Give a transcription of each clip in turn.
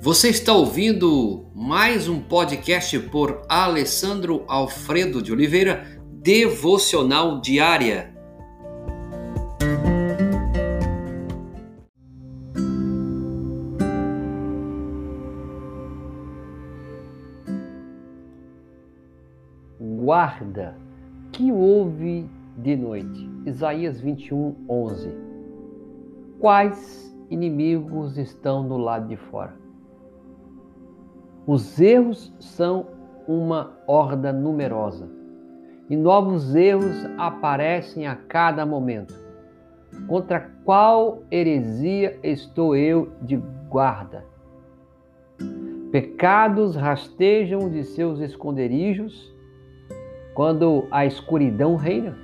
Você está ouvindo mais um podcast por Alessandro Alfredo de Oliveira, Devocional Diária. Guarda, que houve de noite? Isaías 21, 11. Quais inimigos estão do lado de fora? Os erros são uma horda numerosa e novos erros aparecem a cada momento. Contra qual heresia estou eu de guarda? Pecados rastejam de seus esconderijos quando a escuridão reina.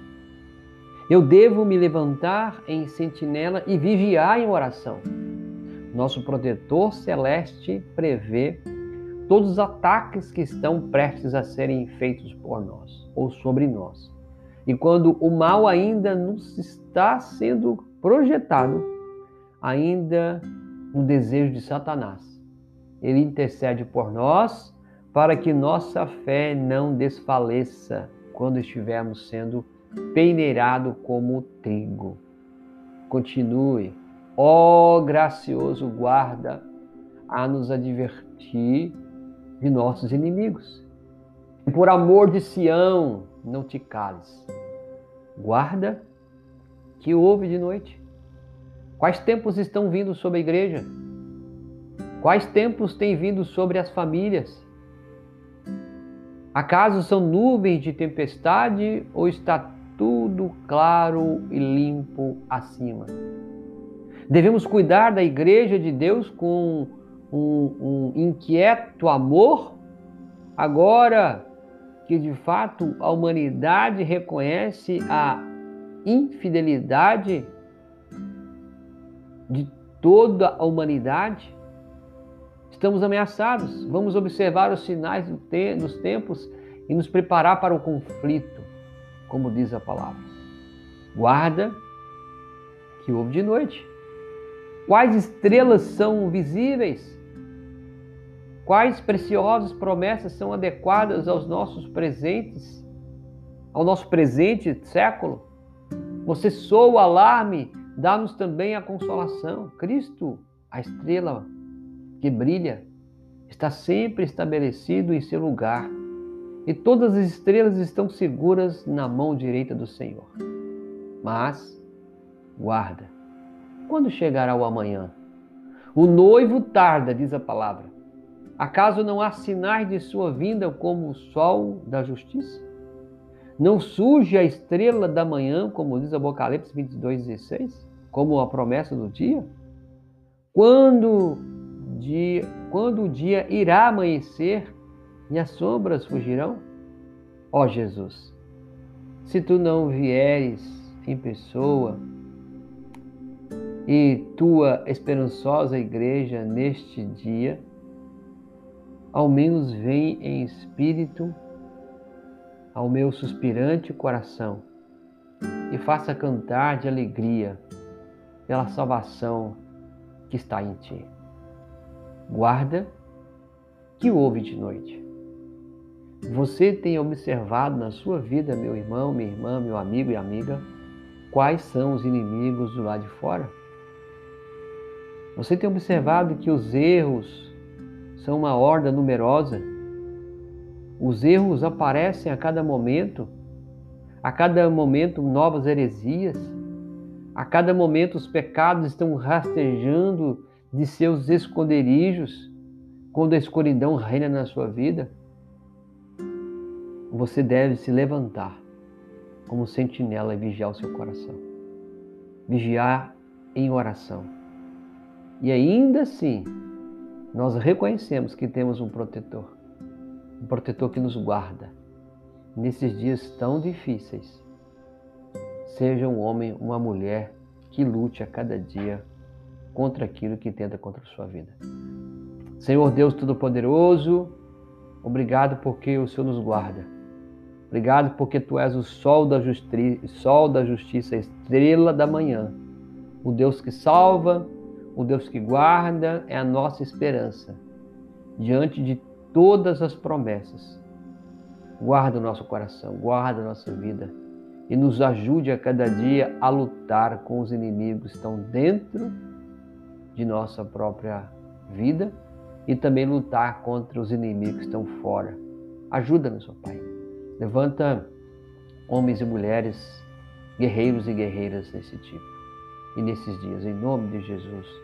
Eu devo me levantar em sentinela e vigiar em oração. Nosso protetor celeste prevê todos os ataques que estão prestes a serem feitos por nós ou sobre nós. E quando o mal ainda nos está sendo projetado, ainda no desejo de Satanás, ele intercede por nós para que nossa fé não desfaleça quando estivermos sendo peneirado como trigo. Continue, ó gracioso guarda, a nos advertir de nossos inimigos. Por amor de Sião, não te cales. Guarda que houve de noite. Quais tempos estão vindo sobre a igreja? Quais tempos têm vindo sobre as famílias? Acaso são nuvens de tempestade ou está tudo claro e limpo acima? Devemos cuidar da igreja de Deus com um, um inquieto amor, agora que de fato a humanidade reconhece a infidelidade de toda a humanidade, estamos ameaçados. Vamos observar os sinais dos tempos e nos preparar para o conflito, como diz a palavra. Guarda que houve de noite. Quais estrelas são visíveis? Quais preciosas promessas são adequadas aos nossos presentes, ao nosso presente século? Você soa o alarme, dá-nos também a consolação. Cristo, a estrela que brilha, está sempre estabelecido em seu lugar e todas as estrelas estão seguras na mão direita do Senhor. Mas, guarda, quando chegará o amanhã? O noivo tarda, diz a palavra Acaso não há sinais de sua vinda como o sol da justiça? Não surge a estrela da manhã, como diz Apocalipse 22, 16? Como a promessa do dia? Quando, dia, quando o dia irá amanhecer e as sombras fugirão? Ó Jesus, se tu não vieres em pessoa e tua esperançosa igreja neste dia, ao menos vem em espírito ao meu suspirante coração e faça cantar de alegria pela salvação que está em ti. Guarda que houve de noite. Você tem observado na sua vida, meu irmão, minha irmã, meu amigo e amiga, quais são os inimigos do lado de fora? Você tem observado que os erros, são uma horda numerosa. Os erros aparecem a cada momento, a cada momento novas heresias, a cada momento os pecados estão rastejando de seus esconderijos quando a escuridão reina na sua vida. Você deve se levantar como sentinela e vigiar o seu coração. Vigiar em oração. E ainda assim, nós reconhecemos que temos um protetor, um protetor que nos guarda nesses dias tão difíceis. Seja um homem, uma mulher que lute a cada dia contra aquilo que tenta contra a sua vida. Senhor Deus Todo-Poderoso, obrigado porque o Senhor nos guarda. Obrigado porque tu és o sol da, justi sol da justiça, estrela da manhã, o Deus que salva, o Deus que guarda é a nossa esperança. diante de todas as promessas. Guarda o nosso coração, guarda a nossa vida e nos ajude a cada dia a lutar com os inimigos que estão dentro de nossa própria vida e também lutar contra os inimigos que estão fora. Ajuda-nos, ó Pai. Levanta homens e mulheres, guerreiros e guerreiras desse tipo. E nesses dias, em nome de Jesus.